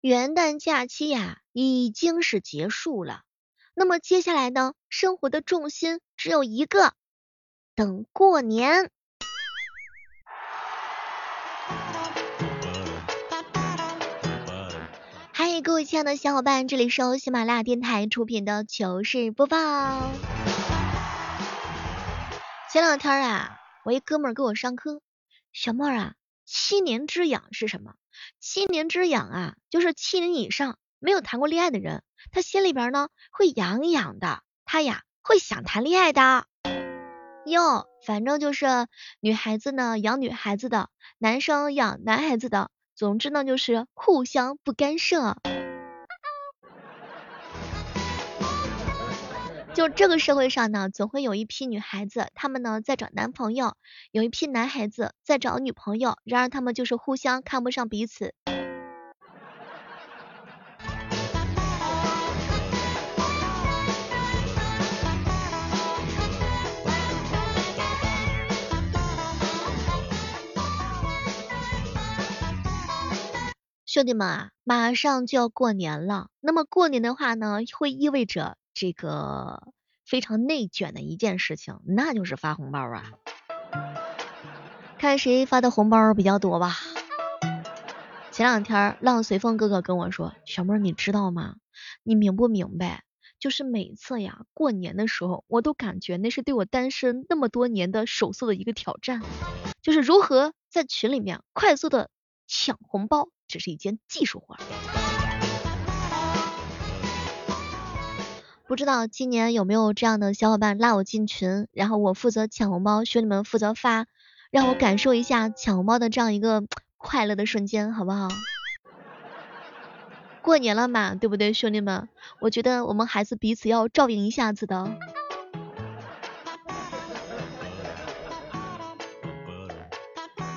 元旦假期呀已经是结束了，那么接下来呢，生活的重心只有一个，等过年。嗨，各位亲爱的小伙伴，这里是由喜马拉雅电台出品的糗事播报。前两天啊，我一哥们儿给我上课，小妹啊，七年之痒是什么？七年之痒啊，就是七年以上没有谈过恋爱的人，他心里边呢会痒痒的，他呀会想谈恋爱的。哟，反正就是女孩子呢养女孩子的，男生养男孩子的，总之呢就是互相不干涉。就这个社会上呢，总会有一批女孩子，她们呢在找男朋友，有一批男孩子在找女朋友，然而他们就是互相看不上彼此。兄弟们啊，马上就要过年了，那么过年的话呢，会意味着。这个非常内卷的一件事情，那就是发红包啊！看谁发的红包比较多吧。前两天浪随风哥哥跟我说：“小妹儿，你知道吗？你明不明白？就是每次呀过年的时候，我都感觉那是对我单身那么多年的首次的一个挑战，就是如何在群里面快速的抢红包，只是一件技术活。”不知道今年有没有这样的小伙伴拉我进群，然后我负责抢红包，兄弟们负责发，让我感受一下抢红包的这样一个 快乐的瞬间，好不好？过年了嘛，对不对，兄弟们？我觉得我们还是彼此要照应一下子的。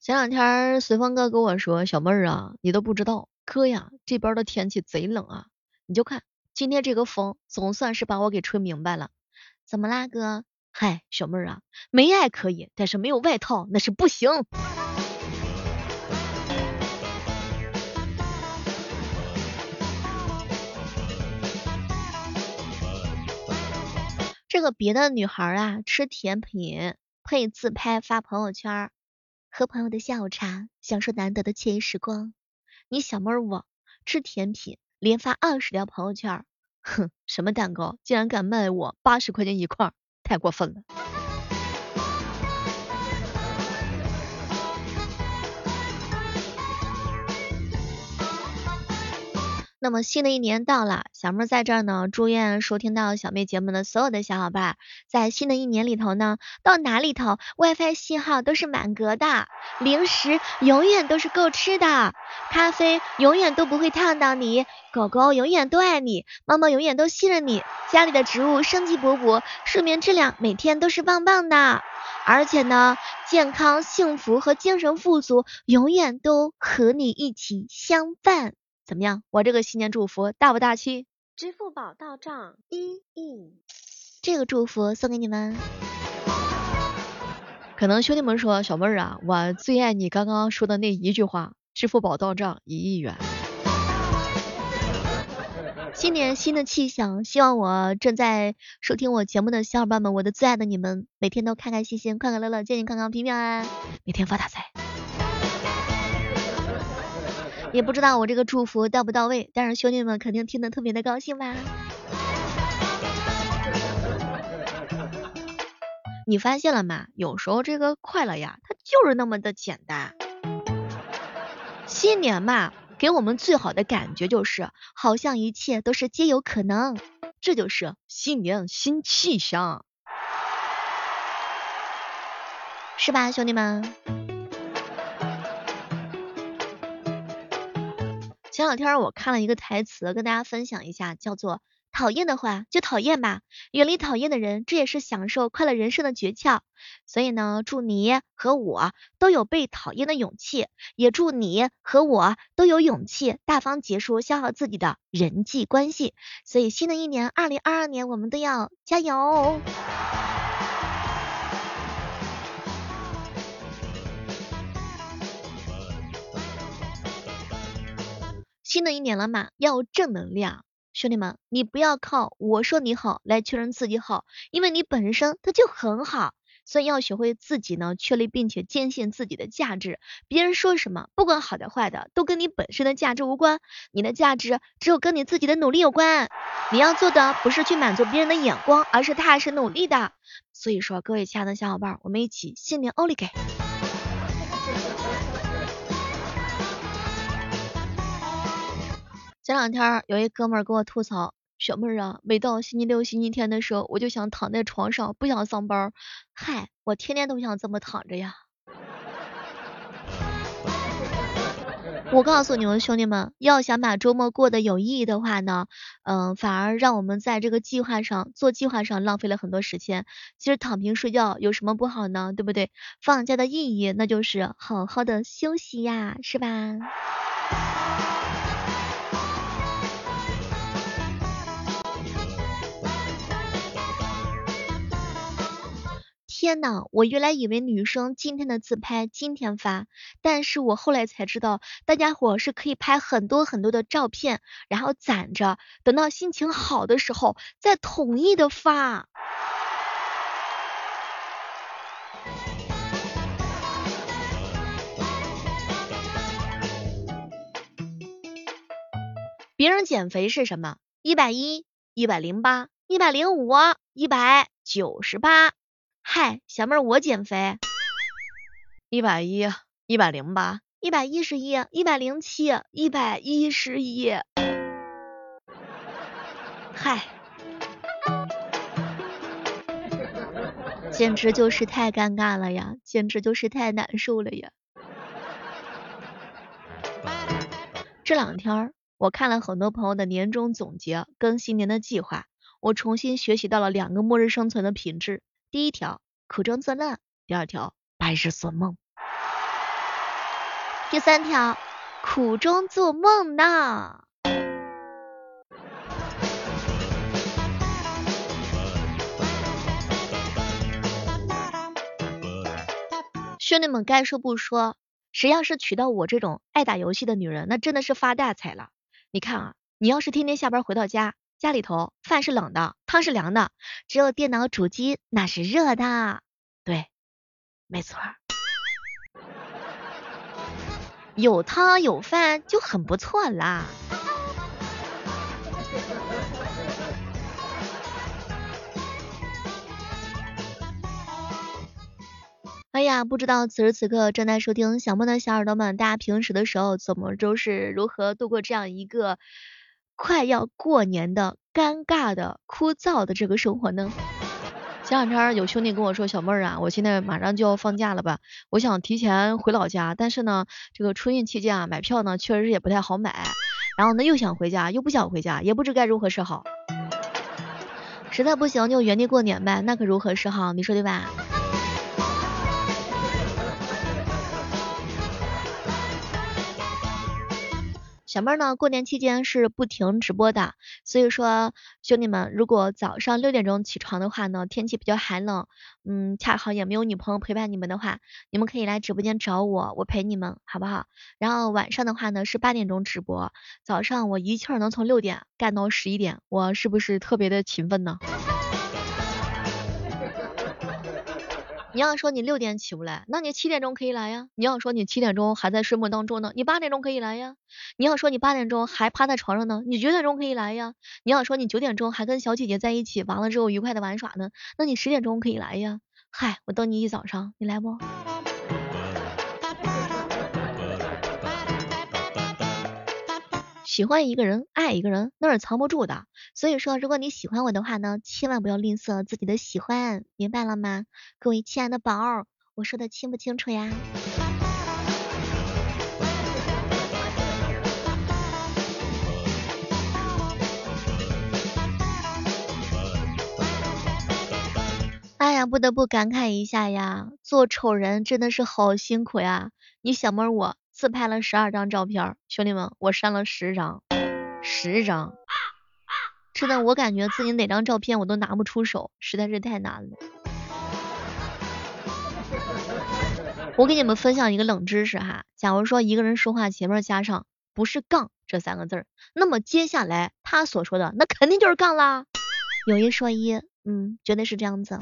前两天随风哥跟我说，小妹儿啊，你都不知道，哥呀，这边的天气贼冷啊，你就看。今天这个风总算是把我给吹明白了，怎么啦哥？嗨，小妹儿啊，没爱可以，但是没有外套那是不行。这个别的女孩啊，吃甜品配自拍发朋友圈，喝朋友的下午茶，享受难得的惬意时光。你小妹儿我吃甜品。连发二十条朋友圈，哼，什么蛋糕竟然敢卖我八十块钱一块，太过分了。那么新的一年到了，小妹在这儿呢，祝愿收听到小妹节目的所有的小伙伴，在新的一年里头呢，到哪里头 WiFi 信号都是满格的，零食永远都是够吃的，咖啡永远都不会烫到你，狗狗永远都爱你，猫猫永远都信任你，家里的植物生机勃勃，睡眠质量每天都是棒棒的，而且呢，健康幸福和精神富足永远都和你一起相伴。怎么样？我这个新年祝福大不大气？支付宝到账一亿，这个祝福送给你们。可能兄弟们说小妹儿啊，我最爱你刚刚说的那一句话，支付宝到账一亿元。新年新的气象，希望我正在收听我节目的小伙伴们，我的最爱的你们，每天都开开心心、快快乐乐、健健康康、平平安安，每天发大财。也不知道我这个祝福到不到位，但是兄弟们肯定听得特别的高兴吧？你发现了吗？有时候这个快乐呀，它就是那么的简单。新年嘛，给我们最好的感觉就是，好像一切都是皆有可能，这就是新年新气象，是吧，兄弟们？前两天我看了一个台词，跟大家分享一下，叫做“讨厌的话就讨厌吧，远离讨厌的人，这也是享受快乐人生的诀窍。”所以呢，祝你和我都有被讨厌的勇气，也祝你和我都有勇气大方结束消耗自己的人际关系。所以新的一年，二零二二年，我们都要加油！新的一年了嘛，要正能量。兄弟们，你不要靠我说你好来确认自己好，因为你本身它就很好，所以要学会自己呢确立并且坚信自己的价值。别人说什么，不管好的坏的，都跟你本身的价值无关，你的价值只有跟你自己的努力有关。你要做的不是去满足别人的眼光，而是踏实努力的。所以说，各位亲爱的小伙伴，我们一起新年欧里给。前两天有一哥们儿给我吐槽，小妹儿啊，每到星期六、星期天的时候，我就想躺在床上，不想上班。嗨，我天天都想这么躺着呀。我告诉你们兄弟们，要想把周末过得有意义的话呢，嗯，反而让我们在这个计划上做计划上浪费了很多时间。其实躺平睡觉有什么不好呢？对不对？放假的意义那就是好好的休息呀，是吧？天呐，我原来以为女生今天的自拍今天发，但是我后来才知道，大家伙是可以拍很多很多的照片，然后攒着，等到心情好的时候再统一的发。别人减肥是什么？一百一、一百零八、一百零五、一百九十八。嗨，小妹儿，我减肥，一百一，一百零八，一百一十一，一百零七，一百一十一。嗨，简直就是太尴尬了呀，简直就是太难受了呀。这两天我看了很多朋友的年终总结跟新年的计划，我重新学习到了两个末日生存的品质。第一条，苦中作乐；第二条，白日做梦；第三条，苦中做梦呢。兄弟们，该说不说，谁要是娶到我这种爱打游戏的女人，那真的是发大财了。你看啊，你要是天天下班回到家。家里头饭是冷的，汤是凉的，只有电脑主机那是热的。对，没错，有汤有饭就很不错啦。哎呀，不知道此时此刻正在收听小梦的小耳朵们，大家平时的时候怎么都是如何度过这样一个？快要过年的尴尬的枯燥的这个生活呢？前两天有兄弟跟我说，小妹儿啊，我现在马上就要放假了吧，我想提前回老家，但是呢，这个春运期间啊，买票呢确实也不太好买，然后呢又想回家，又不想回家，也不知该如何是好。实在不行就原地过年呗，那可如何是好？你说对吧？小妹呢，过年期间是不停直播的，所以说兄弟们，如果早上六点钟起床的话呢，天气比较寒冷，嗯，恰好也没有女朋友陪伴你们的话，你们可以来直播间找我，我陪你们，好不好？然后晚上的话呢是八点钟直播，早上我一气儿能从六点干到十一点，我是不是特别的勤奋呢？你要说你六点起不来，那你七点钟可以来呀。你要说你七点钟还在睡梦当中呢，你八点钟可以来呀。你要说你八点钟还趴在床上呢，你九点钟可以来呀。你要说你九点钟还跟小姐姐在一起，完了之后愉快的玩耍呢，那你十点钟可以来呀。嗨，我等你一早上，你来不？喜欢一个人，爱一个人，那是藏不住的。所以说，如果你喜欢我的话呢，千万不要吝啬自己的喜欢，明白了吗？各位亲爱的宝儿，我说的清不清楚呀？哎呀，不得不感慨一下呀，做丑人真的是好辛苦呀！你小妹我。自拍了十二张照片，兄弟们，我删了十张，十张，真的，我感觉自己哪张照片我都拿不出手，实在是太难了。我给你们分享一个冷知识哈，假如说一个人说话前面加上不是杠这三个字儿。那么接下来他所说的，那肯定就是杠啦。有一说一，嗯，绝对是这样子。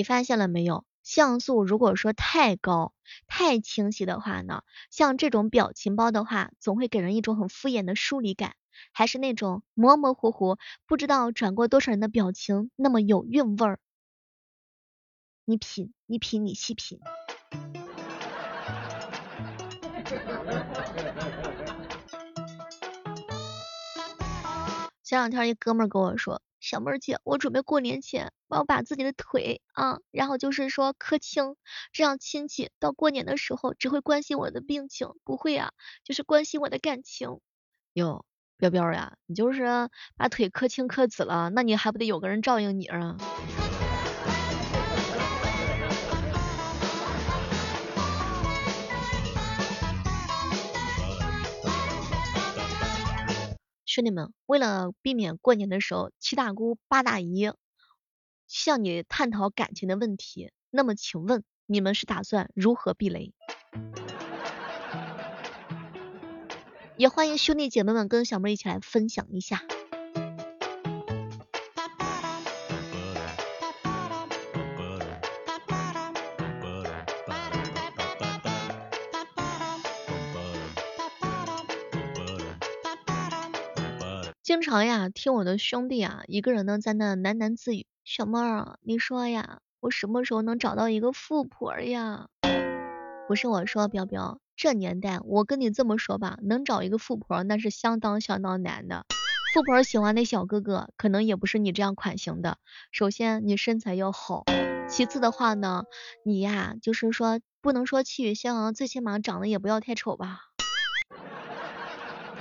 你发现了没有？像素如果说太高、太清晰的话呢，像这种表情包的话，总会给人一种很敷衍的疏离感。还是那种模模糊糊，不知道转过多少人的表情，那么有韵味儿。你品，你品，你细品。前两天一哥们儿跟我说，小妹儿姐，我准备过年前我要把自己的腿啊，然后就是说磕青，这样亲戚到过年的时候只会关心我的病情，不会啊，就是关心我的感情。哟。彪彪呀，你就是把腿磕青磕紫了，那你还不得有个人照应你啊？兄弟们，为了避免过年的时候七大姑八大姨向你探讨感情的问题，那么请问你们是打算如何避雷？也欢迎兄弟姐妹们跟小妹一起来分享一下。经常呀，听我的兄弟啊，一个人呢在那喃喃自语：“小妹儿啊，你说呀，我什么时候能找到一个富婆呀？”不是我说，彪彪。这年代，我跟你这么说吧，能找一个富婆那是相当相当难的。富婆喜欢的小哥哥，可能也不是你这样款型的。首先，你身材要好；其次的话呢，你呀，就是说不能说气宇轩昂，最起码长得也不要太丑吧。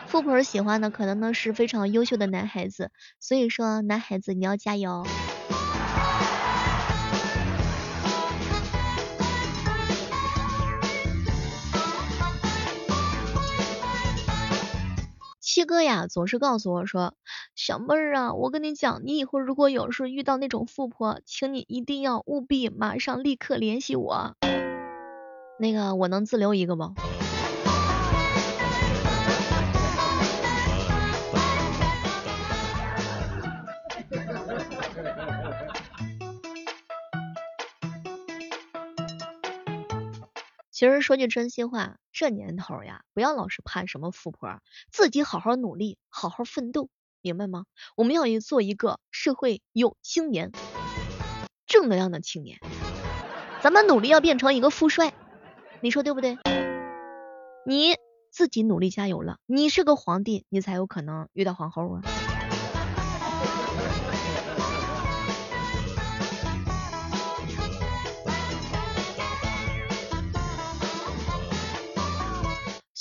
富婆喜欢的可能呢是非常优秀的男孩子，所以说男孩子你要加油。七哥呀，总是告诉我说，小妹儿啊，我跟你讲，你以后如果有事遇到那种富婆，请你一定要务必马上立刻联系我。那个，我能自留一个吗？其实说句真心话，这年头呀，不要老是盼什么富婆，自己好好努力，好好奋斗，明白吗？我们要做一个社会有青年，正能量的青年。咱们努力要变成一个富帅，你说对不对？你自己努力加油了，你是个皇帝，你才有可能遇到皇后啊。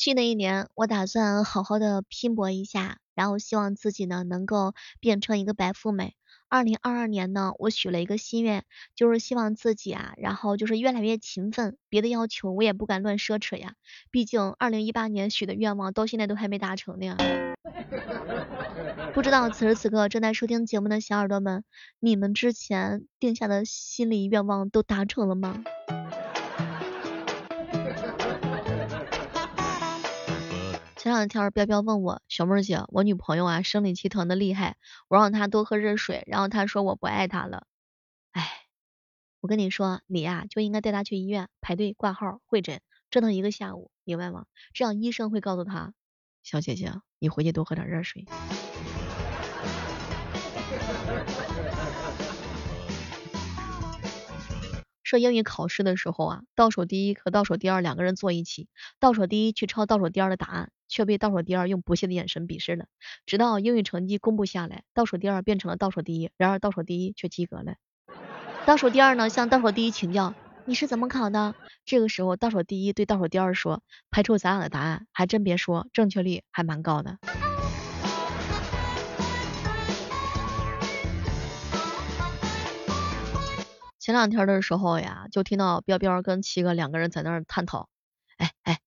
新的一年，我打算好好的拼搏一下，然后希望自己呢能够变成一个白富美。二零二二年呢，我许了一个心愿，就是希望自己啊，然后就是越来越勤奋。别的要求我也不敢乱奢侈呀，毕竟二零一八年许的愿望到现在都还没达成呢。不知道此时此刻正在收听节目的小耳朵们，你们之前定下的心理愿望都达成了吗？前两天彪彪问我，小妹姐，我女朋友啊生理期疼的厉害，我让她多喝热水，然后她说我不爱她了。哎，我跟你说，你呀就应该带她去医院排队挂号会诊，折腾一个下午，明白吗？这样医生会告诉她，小姐姐，你回去多喝点热水。说英语考试的时候啊，倒数第一和倒数第二两个人坐一起，倒数第一去抄倒数第二的答案。却被倒数第二用不屑的眼神鄙视了。直到英语成绩公布下来，倒数第二变成了倒数第一，然而倒数第一却及格了。倒数第二呢，向倒数第一请教：“你是怎么考的？”这个时候，倒数第一对倒数第二说：“排除咱俩的答案，还真别说，正确率还蛮高的。”前两天的时候呀，就听到彪彪跟七哥两个人在那儿探讨：“哎哎。”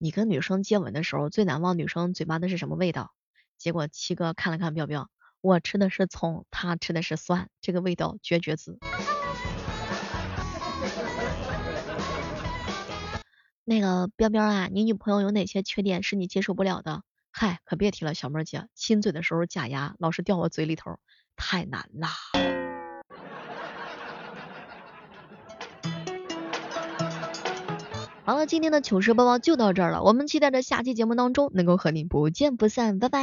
你跟女生接吻的时候最难忘女生嘴巴的是什么味道？结果七哥看了看彪彪，我吃的是葱，他吃的是蒜，这个味道绝绝子。那个彪彪啊，你女朋友有哪些缺点是你接受不了的？嗨，可别提了，小妹姐，亲嘴的时候假牙老是掉我嘴里头，太难啦。好了，今天的糗事播报就到这儿了，我们期待着下期节目当中能够和你不见不散，拜拜。